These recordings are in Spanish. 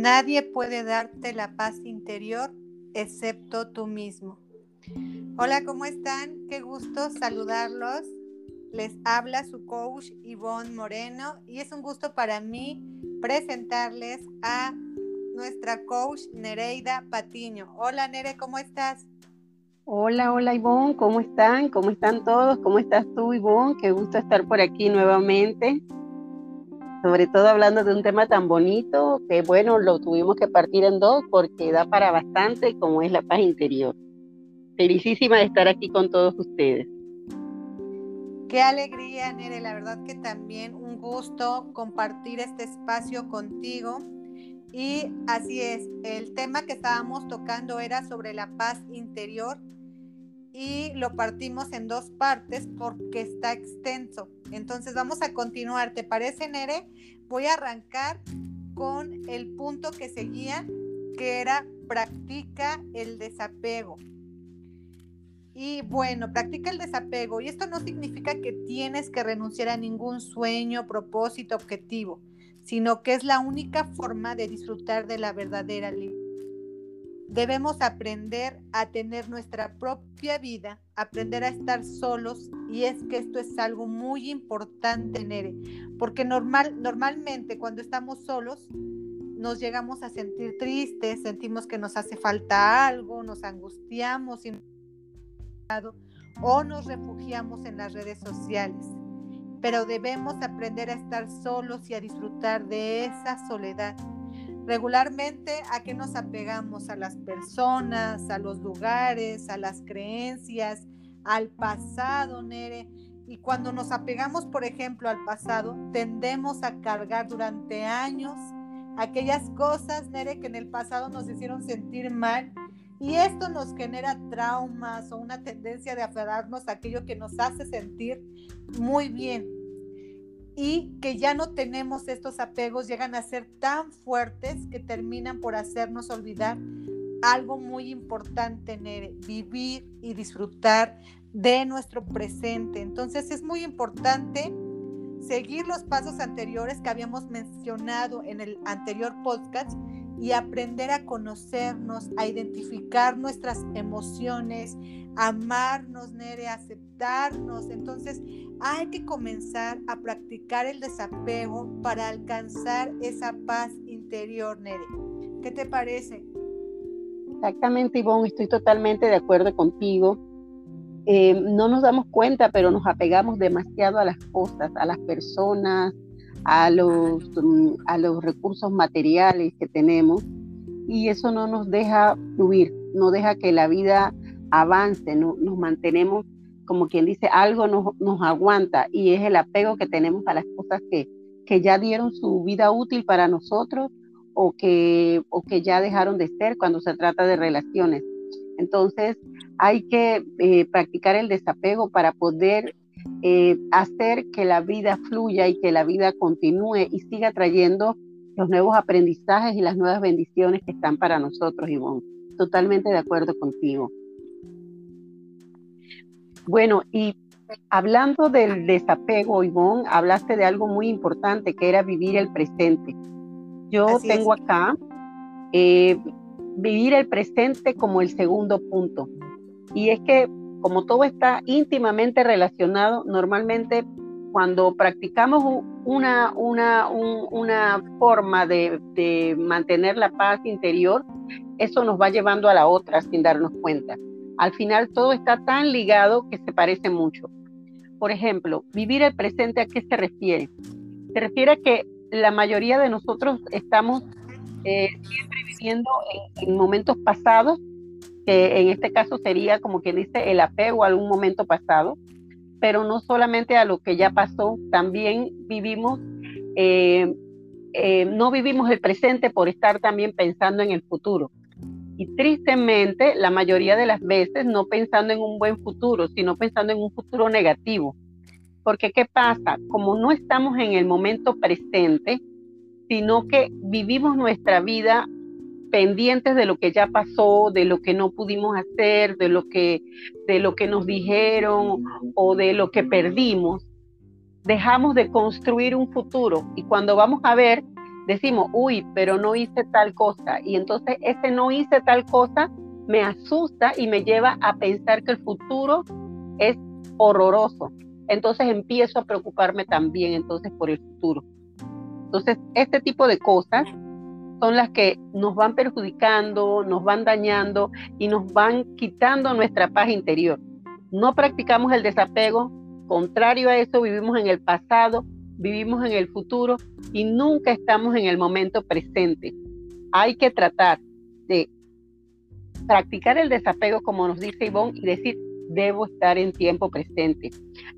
Nadie puede darte la paz interior excepto tú mismo. Hola, ¿cómo están? Qué gusto saludarlos. Les habla su coach Ivonne Moreno y es un gusto para mí presentarles a nuestra coach Nereida Patiño. Hola Nere, ¿cómo estás? Hola, hola Ivonne, ¿cómo están? ¿Cómo están todos? ¿Cómo estás tú Ivonne? Qué gusto estar por aquí nuevamente sobre todo hablando de un tema tan bonito que bueno, lo tuvimos que partir en dos porque da para bastante como es la paz interior. Felicísima de estar aquí con todos ustedes. Qué alegría, Nere, la verdad que también un gusto compartir este espacio contigo. Y así es, el tema que estábamos tocando era sobre la paz interior y lo partimos en dos partes porque está extenso. Entonces vamos a continuar. ¿Te parece, Nere? Voy a arrancar con el punto que seguía, que era practica el desapego. Y bueno, practica el desapego. Y esto no significa que tienes que renunciar a ningún sueño, propósito, objetivo, sino que es la única forma de disfrutar de la verdadera libertad. Debemos aprender a tener nuestra propia vida, aprender a estar solos y es que esto es algo muy importante, Nere, porque normal, normalmente cuando estamos solos nos llegamos a sentir tristes, sentimos que nos hace falta algo, nos angustiamos o nos refugiamos en las redes sociales. Pero debemos aprender a estar solos y a disfrutar de esa soledad Regularmente, ¿a qué nos apegamos? A las personas, a los lugares, a las creencias, al pasado, Nere. Y cuando nos apegamos, por ejemplo, al pasado, tendemos a cargar durante años aquellas cosas, Nere, que en el pasado nos hicieron sentir mal. Y esto nos genera traumas o una tendencia de aferrarnos a aquello que nos hace sentir muy bien y que ya no tenemos estos apegos, llegan a ser tan fuertes que terminan por hacernos olvidar algo muy importante, Nere, vivir y disfrutar de nuestro presente. Entonces es muy importante seguir los pasos anteriores que habíamos mencionado en el anterior podcast y aprender a conocernos, a identificar nuestras emociones, amarnos, Nere, aceptarnos. Entonces hay que comenzar a practicar el desapego para alcanzar esa paz interior, Nere. ¿Qué te parece? Exactamente, Ivonne, estoy totalmente de acuerdo contigo. Eh, no nos damos cuenta, pero nos apegamos demasiado a las cosas, a las personas, a los, mm, a los recursos materiales que tenemos y eso no nos deja fluir, no deja que la vida avance, no, nos mantenemos como quien dice, algo nos, nos, aguanta y es el apego que tenemos a las cosas que, que ya dieron su vida útil para nosotros o que, o que ya dejaron de ser cuando se trata de relaciones. Entonces hay que eh, practicar el desapego para poder eh, hacer que la vida fluya y que la vida continúe y siga trayendo los nuevos aprendizajes y las nuevas bendiciones que están para nosotros, Ivonne. Totalmente de acuerdo contigo. Bueno, y hablando del desapego, Ivonne, hablaste de algo muy importante que era vivir el presente. Yo tengo acá eh, vivir el presente como el segundo punto. Y es que como todo está íntimamente relacionado, normalmente cuando practicamos una, una, una forma de, mantener la paz interior, eso nos va llevando a la otra sin darnos cuenta. Al final todo está tan ligado que se parece mucho. Por ejemplo, vivir el presente, ¿a qué se refiere? Se refiere a que la mayoría de nosotros estamos eh, siempre viviendo en momentos pasados que en este caso sería como quien dice el apego a algún momento pasado, pero no solamente a lo que ya pasó, también vivimos, eh, eh, no vivimos el presente por estar también pensando en el futuro. Y tristemente, la mayoría de las veces no pensando en un buen futuro, sino pensando en un futuro negativo. Porque ¿qué pasa? Como no estamos en el momento presente, sino que vivimos nuestra vida pendientes de lo que ya pasó, de lo que no pudimos hacer, de lo que, de lo que nos dijeron o de lo que perdimos, dejamos de construir un futuro y cuando vamos a ver, decimos, uy, pero no hice tal cosa. Y entonces ese no hice tal cosa me asusta y me lleva a pensar que el futuro es horroroso. Entonces empiezo a preocuparme también entonces por el futuro. Entonces, este tipo de cosas son las que nos van perjudicando, nos van dañando y nos van quitando nuestra paz interior. No practicamos el desapego, contrario a eso vivimos en el pasado, vivimos en el futuro y nunca estamos en el momento presente. Hay que tratar de practicar el desapego, como nos dice Ivonne, y decir, debo estar en tiempo presente.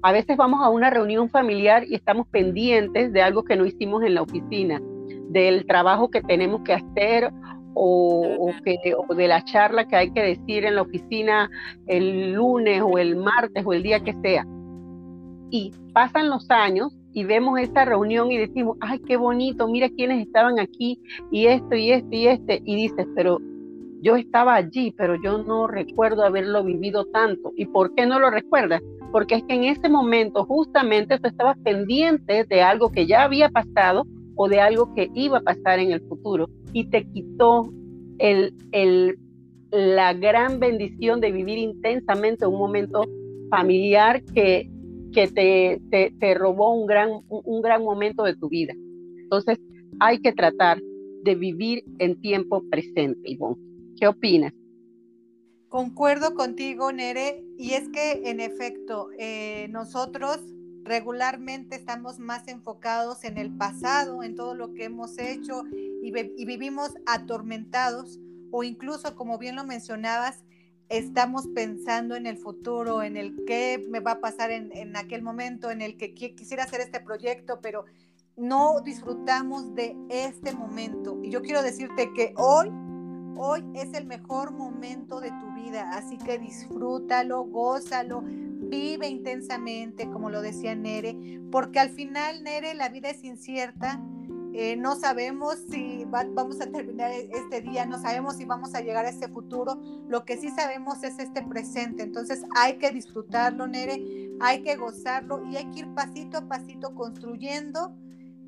A veces vamos a una reunión familiar y estamos pendientes de algo que no hicimos en la oficina, del trabajo que tenemos que hacer o, que, o de la charla que hay que decir en la oficina el lunes o el martes o el día que sea. Y pasan los años y vemos esa reunión y decimos, ay, qué bonito, mira quiénes estaban aquí y esto y esto y este. Y dices, pero yo estaba allí, pero yo no recuerdo haberlo vivido tanto. ¿Y por qué no lo recuerdas? Porque es que en ese momento justamente tú estabas pendiente de algo que ya había pasado o de algo que iba a pasar en el futuro y te quitó la gran bendición de vivir intensamente un momento familiar que, te robó un gran, un gran momento de tu vida. Entonces, hay que tratar de vivir en tiempo presente, Ivonne. ¿Qué opinas? Concuerdo contigo, Nere, y es que en efecto, eh, nosotros regularmente estamos más enfocados en el pasado, en todo lo que hemos hecho y, vivimos atormentados o incluso, como bien lo mencionabas, estamos pensando en el futuro, en el qué me va a pasar en, aquel momento, en el que quisiera hacer este proyecto, pero no disfrutamos de este momento. Y yo quiero decirte que hoy Hoy es el mejor momento de tu vida, así que disfrútalo, gózalo, vive intensamente, como lo decía Nere, porque al final, Nere, la vida es incierta. Eh, no sabemos si vamos a terminar e-, este día, no sabemos si vamos a llegar a ese futuro. Lo que sí sabemos es este presente. Entonces hay que disfrutarlo, Nere, hay que gozarlo y hay que ir pasito a pasito construyendo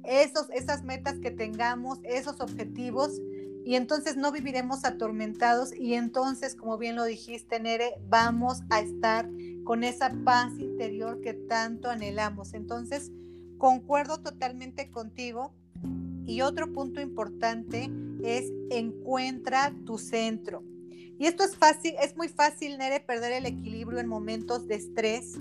esos, esas metas que tengamos, esos objetivos y entonces no viviremos atormentados y entonces, como bien lo dijiste, Nere, vamos a estar con esa paz interior que tanto anhelamos. Entonces, concuerdo totalmente contigo. Y otro punto importante es encuentra tu centro. Y esto es fácil, es muy fácil, Nere, perder el equilibrio en momentos de estrés,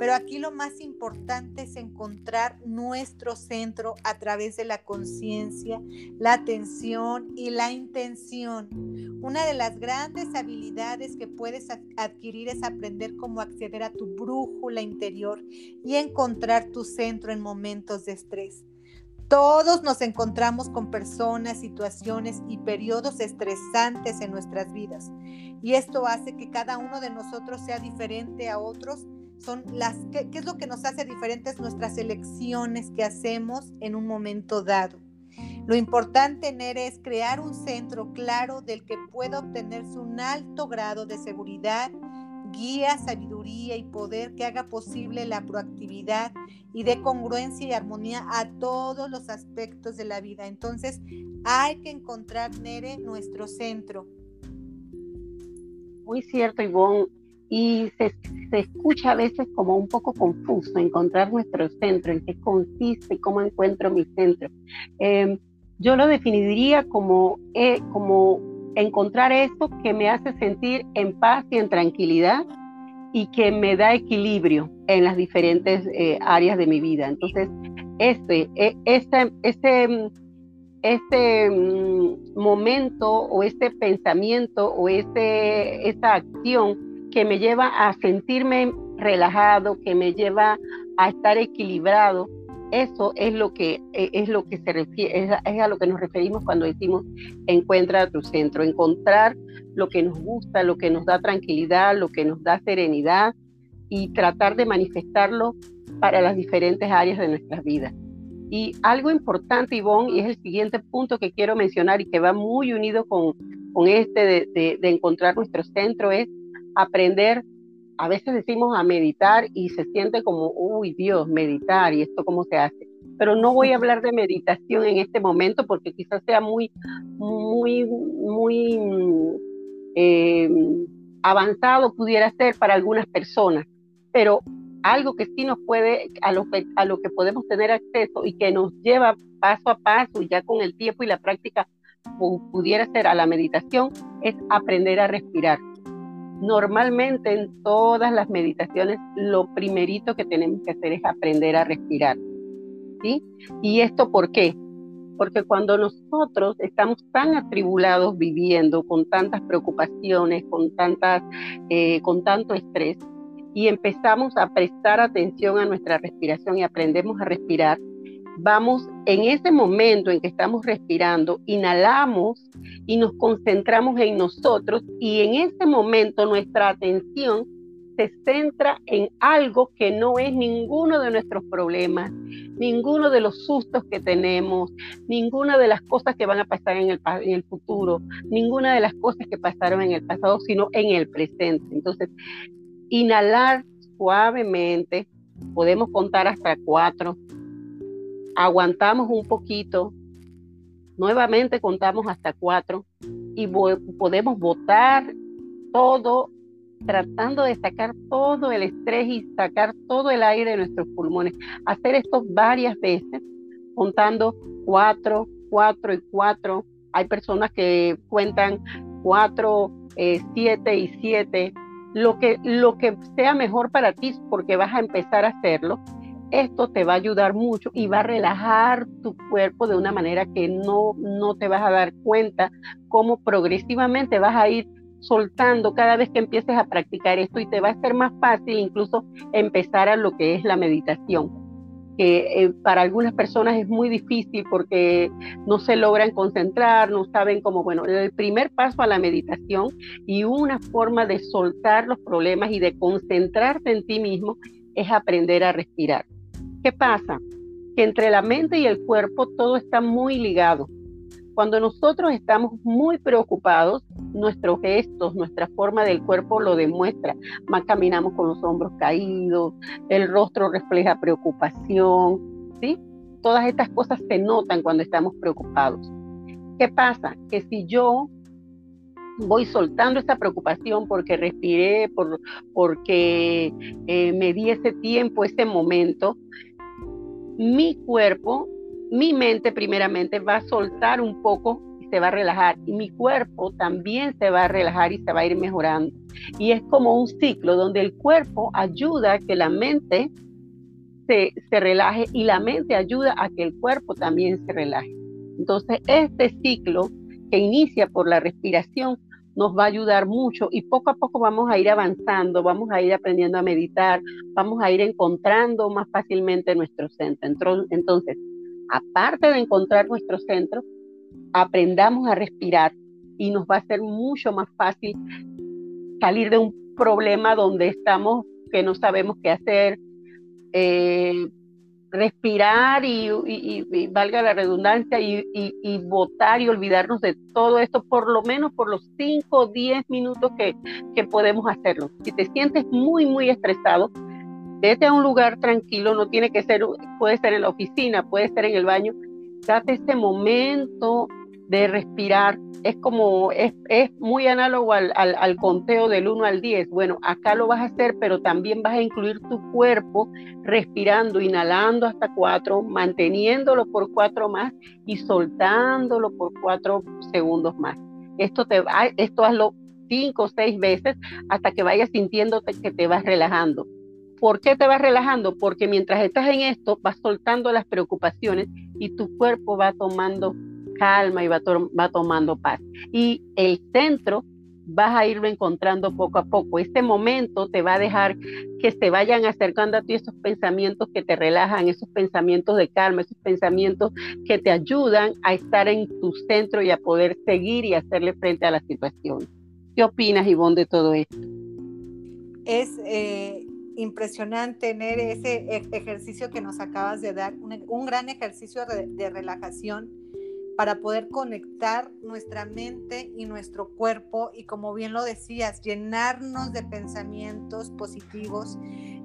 pero aquí lo más importante es encontrar nuestro centro a través de la conciencia, la atención y la intención. Una de las grandes habilidades que puedes adquirir es aprender cómo acceder a tu brújula interior y encontrar tu centro en momentos de estrés. Todos nos encontramos con personas, situaciones y periodos estresantes en nuestras vidas. Y esto hace que cada uno de nosotros sea diferente a otros son las, ¿qué, es lo que nos hace diferentes nuestras elecciones que hacemos en un momento dado? Lo importante, Nere, es crear un centro claro del que pueda obtenerse un alto grado de seguridad, guía, sabiduría y poder que haga posible la proactividad y de congruencia y armonía a todos los aspectos de la vida. Entonces, hay que encontrar, Nere, nuestro centro. Muy cierto, Ivonne y se, escucha a veces como un poco confuso encontrar nuestro centro, en qué consiste, cómo encuentro mi centro. Em, yo lo definiría como, eh, como encontrar eso que me hace sentir en paz y en tranquilidad y que me da equilibrio en las diferentes eh, áreas de mi vida. Entonces, este, e, este, este, este mm, momento o este pensamiento o este, esta acción que me lleva a sentirme relajado, que me lleva a estar equilibrado. Eso es lo que e, es lo que se refiere, es, a lo que nos referimos cuando decimos encuentra tu centro, encontrar lo que nos gusta, lo que nos da tranquilidad, lo que nos da serenidad y tratar de manifestarlo para las diferentes áreas de nuestras vidas. Y algo importante, Ivonne, y es el siguiente punto que quiero mencionar y que va muy unido con, con este de, de encontrar nuestro centro, es aprender, a veces decimos a meditar y se siente como, uy Dios, meditar y esto cómo se hace. pero no voy a hablar de meditación en este momento porque quizás sea muy, muy, muy eh, avanzado pudiera ser para algunas personas, pero algo que sí nos puede, a lo que, a lo que podemos tener acceso y que nos lleva paso a paso, ya con el tiempo y la práctica pudiera ser a la meditación, es aprender a respirar. Normalmente en todas las meditaciones lo primerito que tenemos que hacer es aprender a respirar. ¿sí? ¿Y esto por qué? Porque cuando nosotros estamos tan atribulados viviendo con tantas preocupaciones, con, tantas, eh, con tanto estrés, y empezamos a prestar atención a nuestra respiración y aprendemos a respirar, vamos en ese momento en que estamos respirando, inhalamos y nos concentramos en nosotros y en ese momento nuestra atención se centra en algo que no es ninguno de nuestros problemas, ninguno de los sustos que tenemos, ninguna de las cosas que van a pasar en el, en el futuro, ninguna de las cosas que pasaron en el pasado, sino en el presente. Entonces, inhalar suavemente, podemos contar hasta cuatro, aguantamos un poquito, nuevamente contamos hasta cuatro y podemos botar todo, tratando de sacar todo el estrés y sacar todo el aire de nuestros pulmones. Hacer esto varias veces, contando cuatro, cuatro y cuatro. Hay personas que cuentan cuatro, eh, siete y siete. Lo que, lo que sea mejor para ti, porque vas a empezar a hacerlo esto te va a ayudar mucho y va a relajar tu cuerpo de una manera que no, no te vas a dar cuenta cómo progresivamente vas a ir soltando cada vez que empieces a practicar esto y te va a ser más fácil incluso empezar a lo que es la meditación que eh, para algunas personas es muy difícil porque no se logran concentrar, no saben cómo, bueno, el primer paso a la meditación y una forma de soltar los problemas y de concentrarte en ti mismo es aprender a respirar. ¿Qué pasa? Que entre la mente y el cuerpo todo está muy ligado. Cuando nosotros estamos muy preocupados, nuestros gestos, nuestra forma del cuerpo lo demuestra. Más caminamos con los hombros caídos, el rostro refleja preocupación, ¿sí? Todas estas cosas se notan cuando estamos preocupados. ¿Qué pasa? Que si yo voy soltando esa preocupación porque respiré, por, porque eh, me di ese tiempo, ese momento, mi cuerpo, mi mente primeramente va a soltar un poco y se va a relajar y mi cuerpo también se va a relajar y se va a ir mejorando. Y es como un ciclo donde el cuerpo ayuda a que la mente se, se relaje y la mente ayuda a que el cuerpo también se relaje. Entonces, este ciclo que inicia por la respiración nos va a ayudar mucho y poco a poco vamos a ir avanzando, vamos a ir aprendiendo a meditar, vamos a ir encontrando más fácilmente nuestro centro. Entonces, aparte de encontrar nuestro centro, aprendamos a respirar y nos va a ser mucho más fácil salir de un problema donde estamos que no sabemos qué hacer, eh, respirar y, valga la redundancia, y, votar y olvidarnos de todo esto, por lo menos por los 5 o 10 minutos que, que podemos hacerlo. Si te sientes muy, muy estresado, vete a un lugar tranquilo, no tiene que ser, puede ser en la oficina, puede ser en el baño, date ese momento de respirar, es como, es, es muy análogo al, al, conteo del 1 al 10. Bueno, acá lo vas a hacer, pero también vas a incluir tu cuerpo respirando, inhalando hasta 4, manteniéndolo por 4 más y soltándolo por 4 segundos más. Esto, te va, esto hazlo 5 o 6 veces hasta que vayas sintiéndote que te vas relajando. ¿Por qué te vas relajando? Porque mientras estás en esto, vas soltando las preocupaciones y tu cuerpo va tomando calma y va, tomando paz. Y el centro vas a irlo encontrando poco a poco. Este momento te va a dejar que se vayan acercando a ti esos pensamientos que te relajan, esos pensamientos de calma, esos pensamientos que te ayudan a estar en tu centro y a poder seguir y hacerle frente a la situación. ¿Qué opinas, Ivonne, de todo esto? Es eh, impresionante tener ese e-, ejercicio que nos acabas de dar, un, gran ejercicio de relajación para poder conectar nuestra mente y nuestro cuerpo y como bien lo decías, llenarnos de pensamientos positivos,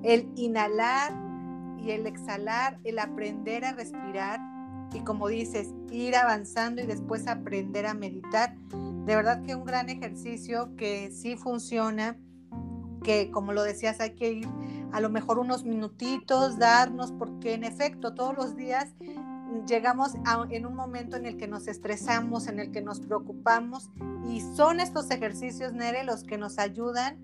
el inhalar y el exhalar, el aprender a respirar y como dices, ir avanzando y después aprender a meditar. De verdad que un gran ejercicio que sí funciona, que como lo decías hay que ir a lo mejor unos minutitos, darnos, porque en efecto todos los días llegamos en un momento en el que nos estresamos, en el que nos preocupamos y son estos ejercicios, Nere, los que nos ayudan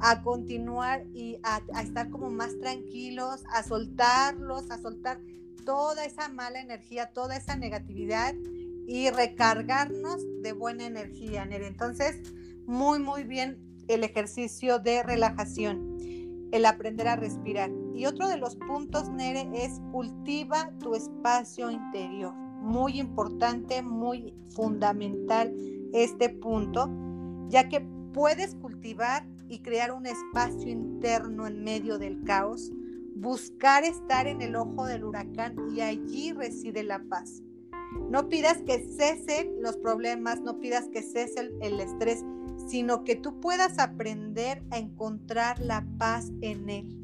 a continuar y a, estar como más tranquilos, a soltarlos, a soltar toda esa mala energía, toda esa negatividad y recargarnos de buena energía, Nere. Entonces, muy, muy bien el ejercicio de relajación, el aprender a respirar. Y otro de los puntos, Nere, es cultiva tu espacio interior. Muy importante, muy fundamental este punto, ya que puedes cultivar y crear un espacio interno en medio del caos, buscar estar en el ojo del huracán y allí reside la paz. No pidas que cesen los problemas, no pidas que cese el, el estrés, sino que tú puedas aprender a encontrar la paz en él.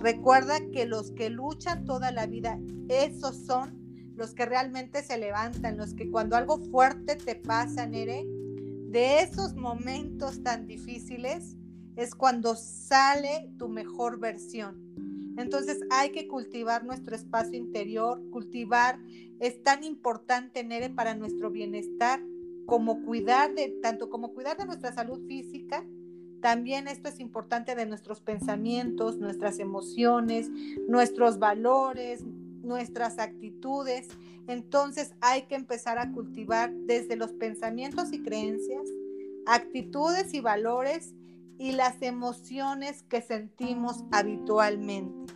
Recuerda que los que luchan toda la vida, esos son los que realmente se levantan, los que cuando algo fuerte te pasa, Nere, de esos momentos tan difíciles es cuando sale tu mejor versión. Entonces hay que cultivar nuestro espacio interior, cultivar es tan importante, Nere, para nuestro bienestar, como cuidar de, tanto como cuidar de nuestra salud física, también esto es importante de nuestros pensamientos, nuestras emociones, nuestros valores, nuestras actitudes. Entonces hay que empezar a cultivar desde los pensamientos y creencias, actitudes y valores y las emociones que sentimos habitualmente.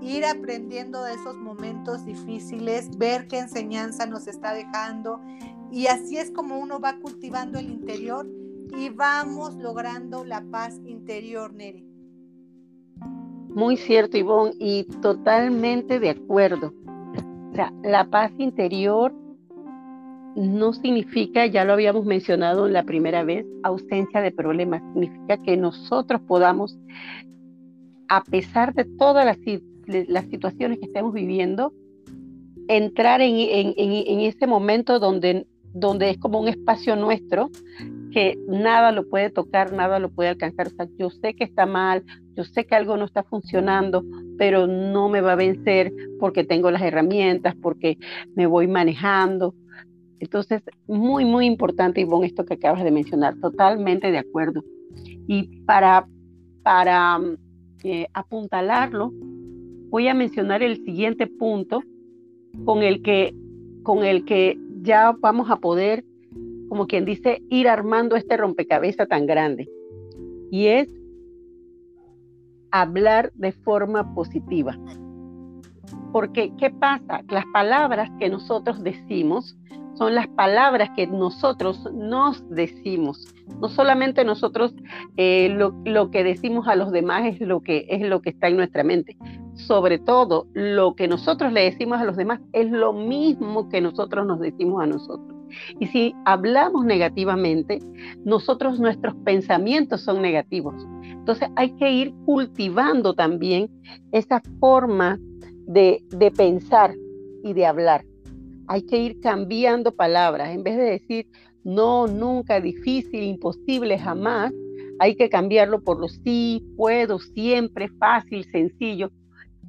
Ir aprendiendo de esos momentos difíciles, ver qué enseñanza nos está dejando y así es como uno va cultivando el interior y vamos logrando la paz interior, Nere. Muy cierto, Ivonne, y totalmente de acuerdo. O sea, la paz interior no significa, ya lo habíamos mencionado la primera vez, ausencia de problemas. Significa que nosotros podamos, a pesar de todas las, las situaciones que estemos viviendo, entrar en, en, en, ese momento donde, donde es como un espacio nuestro, que nada lo puede tocar, nada lo puede alcanzar. O sea, yo sé que está mal, yo sé que algo no está funcionando, pero no me va a vencer porque tengo las herramientas, porque me voy manejando. Entonces, muy, muy importante, Ivonne, esto que acabas de mencionar, totalmente de acuerdo. Y para, para eh, apuntalarlo, voy a mencionar el siguiente punto con el que, con el que ya vamos a poder como quien dice, ir armando este rompecabezas tan grande. Y es hablar de forma positiva. Porque, ¿qué pasa? Las palabras que nosotros decimos son las palabras que nosotros nos decimos. No solamente nosotros eh, lo, lo, que decimos a los demás es lo que es lo que está en nuestra mente. Sobre todo, lo que nosotros le decimos a los demás es lo mismo que nosotros nos decimos a nosotros. Y si hablamos negativamente, nosotros nuestros pensamientos son negativos. Entonces hay que ir cultivando también esa forma de, de pensar y de hablar. Hay que ir cambiando palabras. En vez de decir no, nunca, difícil, imposible, jamás, hay que cambiarlo por lo sí, puedo, siempre, fácil, sencillo.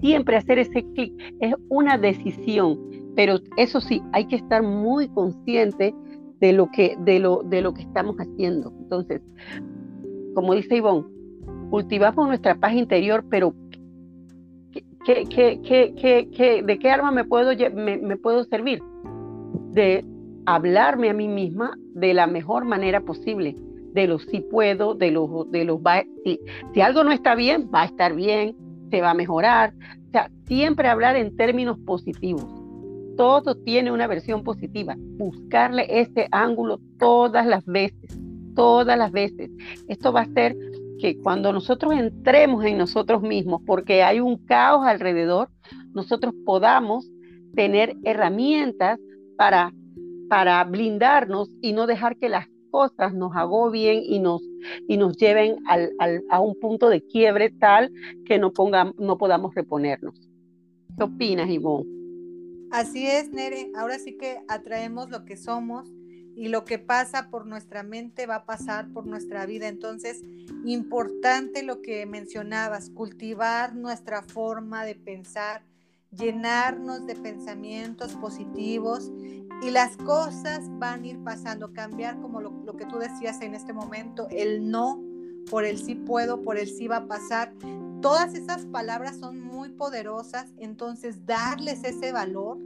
Siempre hacer ese clic es una decisión pero eso sí, hay que estar muy consciente de lo que, de lo, de lo que estamos haciendo. Entonces, como dice Ivonne, cultivamos nuestra paz interior, pero ¿qué, qué, de qué arma me puedo, me, puedo servir? De hablarme a mí misma de la mejor manera posible, de lo sí puedo, de los, de los si, si algo no está bien, va a estar bien, se va a mejorar. O sea, siempre hablar en términos positivos todo tiene una versión positiva. Buscarle ese ángulo todas las veces, todas las veces. Esto va a hacer que cuando nosotros entremos en nosotros mismos, porque hay un caos alrededor, nosotros podamos tener herramientas para, para blindarnos y no dejar que las cosas nos agobien y nos, y nos lleven al, a un punto de quiebre tal que no, ponga, no podamos reponernos. ¿Qué opinas, Ivonne? Así es, Nere. Ahora sí que atraemos lo que somos y lo que pasa por nuestra mente va a pasar por nuestra vida. Entonces, importante lo que mencionabas, cultivar nuestra forma de pensar, llenarnos de pensamientos positivos y las cosas van a ir pasando, cambiar como lo, lo, que tú decías en este momento, el no por el sí puedo, por el sí va a pasar. Todas esas palabras son muy poderosas, entonces darles ese valor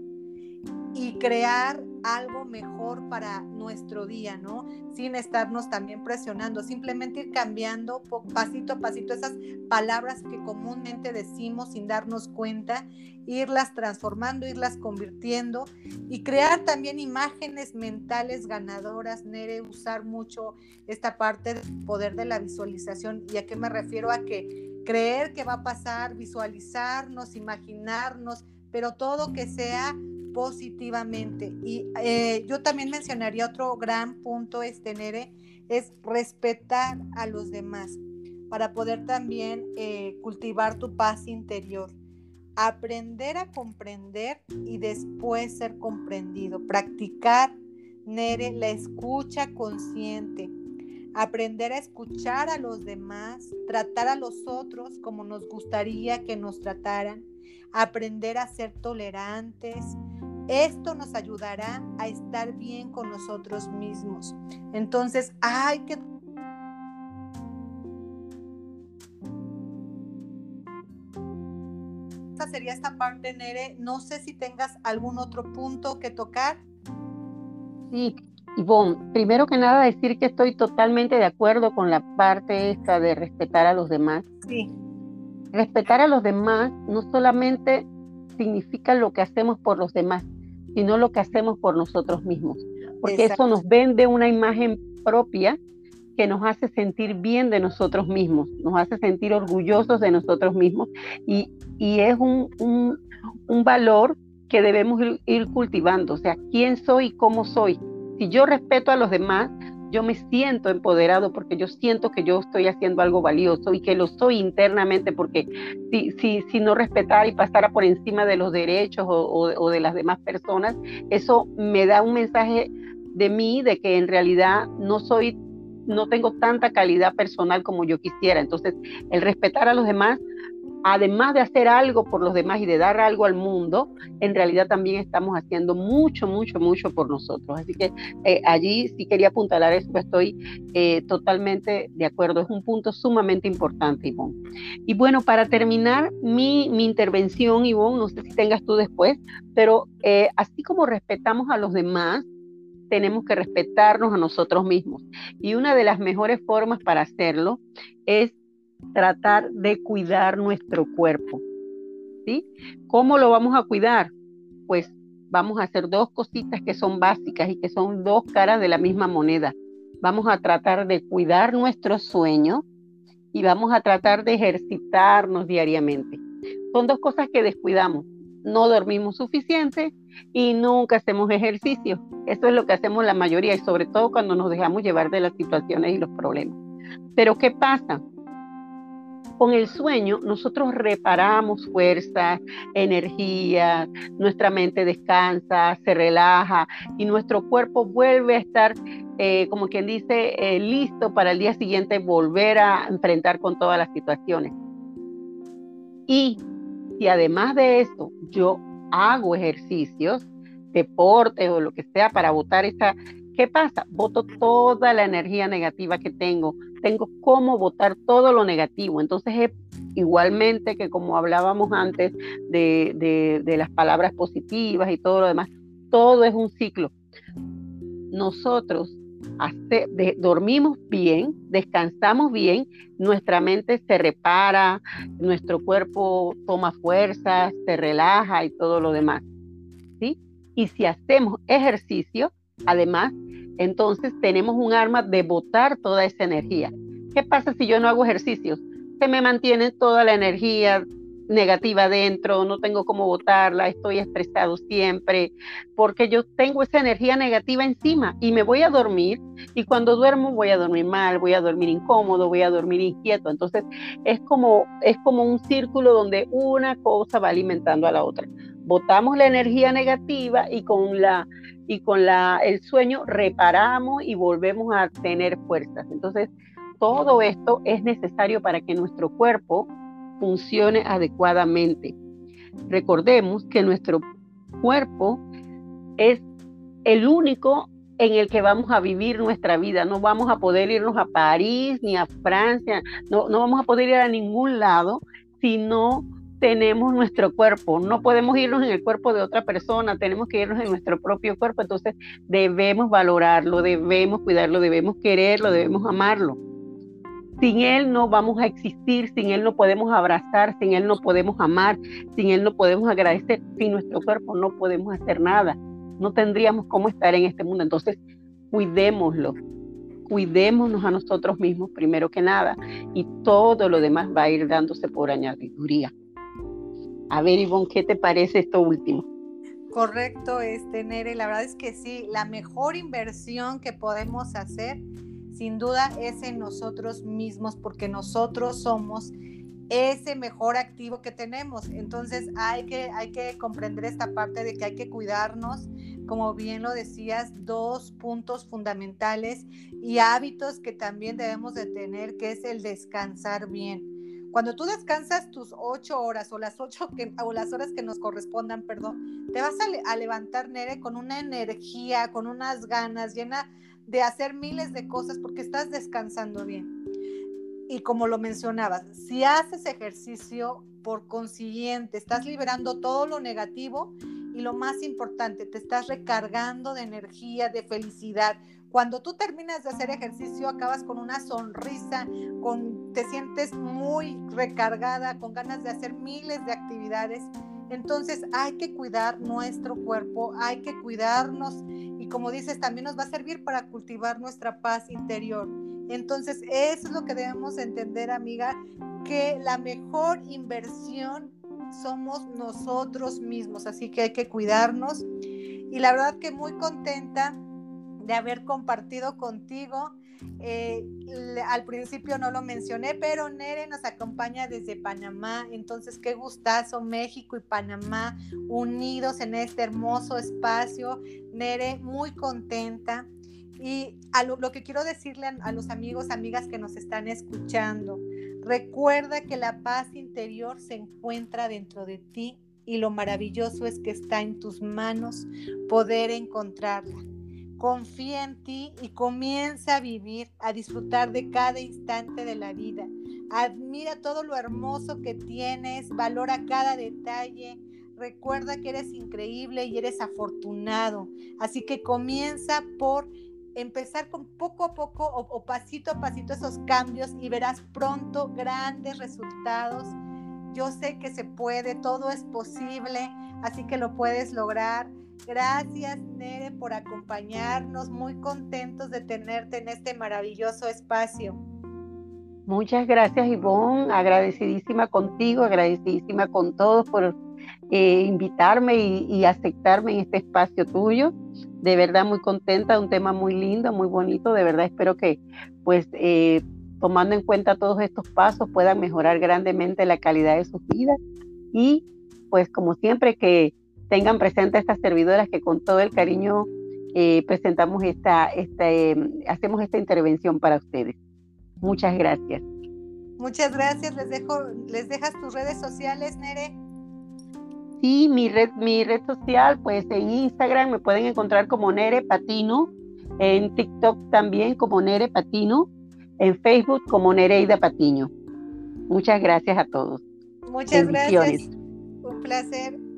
y crear algo mejor para nuestro día, ¿no? Sin estarnos también presionando, simplemente ir cambiando pasito a pasito esas palabras que comúnmente decimos sin darnos cuenta, irlas transformando, irlas convirtiendo y crear también imágenes mentales ganadoras, Nere, usar mucho esta parte del poder de la visualización. ¿Y a qué me refiero? A que creer que va a pasar, visualizarnos, imaginarnos, pero todo que sea positivamente. Y eh, yo también mencionaría otro gran punto, este Nere, es respetar a los demás para poder también eh, cultivar tu paz interior. Aprender a comprender y después ser comprendido. Practicar, Nere, la escucha consciente. Aprender a escuchar a los demás, tratar a los otros como nos gustaría que nos trataran, aprender a ser tolerantes, esto nos ayudará a estar bien con nosotros mismos. Entonces, hay que... Esta sería esta parte, Nere. No sé si tengas algún otro punto que tocar. Sí, Ivonne, primero que nada decir que estoy totalmente de acuerdo con la parte esta de respetar a los demás. Sí. Respetar a los demás no solamente significa lo que hacemos por los demás, sino lo que hacemos por nosotros mismos. Porque eso nos vende una imagen propia que nos hace sentir bien de nosotros mismos, nos hace sentir orgullosos de nosotros mismos y, es un, un, valor que debemos ir, ir cultivando, o sea, quién soy y cómo soy. Si yo respeto a los demás, yo me siento empoderado porque yo siento que yo estoy haciendo algo valioso y que lo soy internamente porque si, si, si no respetara y pasara por encima de los derechos o, o, de las demás personas, eso me da un mensaje de mí de que en realidad no soy, no tengo tanta calidad personal como yo quisiera. Entonces, el respetar a los demás además de hacer algo por los demás y de dar algo al mundo, en realidad también estamos haciendo mucho, mucho, mucho por nosotros. Así que eh, allí sí quería apuntalar eso, estoy eh, totalmente de acuerdo. Es un punto sumamente importante, Ivonne. Y bueno, para terminar mi, mi intervención, Ivonne, no sé si tengas tú después, pero eh, así como respetamos a los demás, tenemos que respetarnos a nosotros mismos. Y una de las mejores formas para hacerlo es tratar de cuidar nuestro cuerpo. ¿Sí? ¿Cómo lo vamos a cuidar? Pues vamos a hacer dos cositas que son básicas y que son dos caras de la misma moneda. Vamos a tratar de cuidar nuestro sueño y vamos a tratar de ejercitarnos diariamente. Son dos cosas que descuidamos. No dormimos suficiente y nunca hacemos ejercicio. Eso es lo que hacemos la mayoría y sobre todo cuando nos dejamos llevar de las situaciones y los problemas. Pero ¿qué pasa? Con el sueño nosotros reparamos fuerzas, energía, nuestra mente descansa, se relaja y nuestro cuerpo vuelve a estar, eh, como quien dice, eh, listo para el día siguiente volver a enfrentar con todas las situaciones. Y si además de eso yo hago ejercicios, deportes o lo que sea para botar esa, ¿qué pasa? Voto toda la energía negativa que tengo, tengo cómo votar todo lo negativo. Entonces, es igualmente que como hablábamos antes de, las palabras positivas y todo lo demás, todo es un ciclo. Nosotros dormimos bien, descansamos bien, nuestra mente se repara, nuestro cuerpo toma fuerzas, se relaja y todo lo demás. ¿sí? Y si hacemos ejercicio, además, entonces tenemos un arma de botar toda esa energía. ¿Qué pasa si yo no hago ejercicios? Se me mantiene toda la energía negativa dentro, no tengo cómo botarla, estoy estresado siempre, porque yo tengo esa energía negativa encima y me voy a dormir y cuando duermo voy a dormir mal, voy a dormir incómodo, voy a dormir inquieto. Entonces es como, es como un círculo donde una cosa va alimentando a la otra. Botamos la energía negativa y con la y con la, el sueño reparamos y volvemos a tener fuerzas. Entonces, todo esto es necesario para que nuestro cuerpo funcione adecuadamente. Recordemos que nuestro cuerpo es el único en el que vamos a vivir nuestra vida. No vamos a poder irnos a París ni a Francia, no, no vamos a poder ir a ningún lado si no tenemos nuestro cuerpo. No podemos irnos en el cuerpo de otra persona, tenemos que irnos en nuestro propio cuerpo. Entonces debemos valorarlo, debemos cuidarlo, debemos quererlo, debemos amarlo. Sin Él no vamos a existir, sin Él no podemos abrazar, sin Él no podemos amar, sin Él no podemos agradecer, sin nuestro cuerpo no podemos hacer nada. No tendríamos cómo estar en este mundo. Entonces, cuidémoslo, cuidémonos a nosotros mismos primero que nada y todo lo demás va a ir dándose por añadiduría. A ver, Ivonne, ¿qué te parece esto último? Correcto, este, Nere, la verdad es que sí, la mejor inversión que podemos hacer sin duda es en nosotros mismos, porque nosotros somos ese mejor activo que tenemos. Entonces hay que, hay que comprender esta parte de que hay que cuidarnos, como bien lo decías, dos puntos fundamentales y hábitos que también debemos de tener, que es el descansar bien. Cuando tú descansas tus ocho horas o las ocho que, o las horas que nos correspondan, perdón, te vas a, levantar, Nere, con una energía, con unas ganas, llena de hacer miles de cosas porque estás descansando bien. Y como lo mencionabas, si haces ejercicio, por consiguiente, estás liberando todo lo negativo y lo más importante, te estás recargando de energía, de felicidad. Cuando tú terminas de hacer ejercicio, acabas con una sonrisa, con, te sientes muy recargada, con ganas de hacer miles de actividades. Entonces hay que cuidar nuestro cuerpo, hay que cuidarnos como dices, también nos va a servir para cultivar nuestra paz interior. Entonces, eso es lo que debemos entender, amiga, que la mejor inversión somos nosotros mismos, así que hay que cuidarnos. Y la verdad que muy contenta de haber compartido contigo eh, al principio no lo mencioné, pero Nere nos acompaña desde Panamá, entonces qué gustazo, México y Panamá unidos en este hermoso espacio. Nere, muy contenta. Y a lo, que quiero decirle a, los amigos, amigas que nos están escuchando, recuerda que la paz interior se encuentra dentro de ti y lo maravilloso es que está en tus manos poder encontrarla confía en ti y comienza a vivir, a disfrutar de cada instante de la vida. Admira todo lo hermoso que tienes, valora cada detalle. Recuerda que eres increíble y eres afortunado. Así que comienza por empezar con poco a poco o, pasito a pasito esos cambios y verás pronto grandes resultados. Yo sé que se puede, todo es posible, así que lo puedes lograr. Gracias, Nere, por acompañarnos. Muy contentos de tenerte en este maravilloso espacio. Muchas gracias, Ivonne. Agradecidísima contigo, agradecidísima con todos por eh, invitarme y, aceptarme en este espacio tuyo. De verdad, muy contenta, un tema muy lindo, muy bonito. De verdad, espero que, pues, eh, tomando en cuenta todos estos pasos, puedan mejorar grandemente la calidad de sus vidas. Y, pues, como siempre, que tengan presente a estas servidoras que con todo el cariño eh, presentamos esta, esta em, hacemos esta intervención para ustedes. Muchas gracias. Muchas gracias. Les dejo, les dejas tus redes sociales, Nere. Sí, mi red, mi red social, pues en Instagram me pueden encontrar como Nere Patino, en TikTok también como Nere Patino, en Facebook como Nereida Patiño. Muchas gracias a todos. Muchas gracias. Un placer.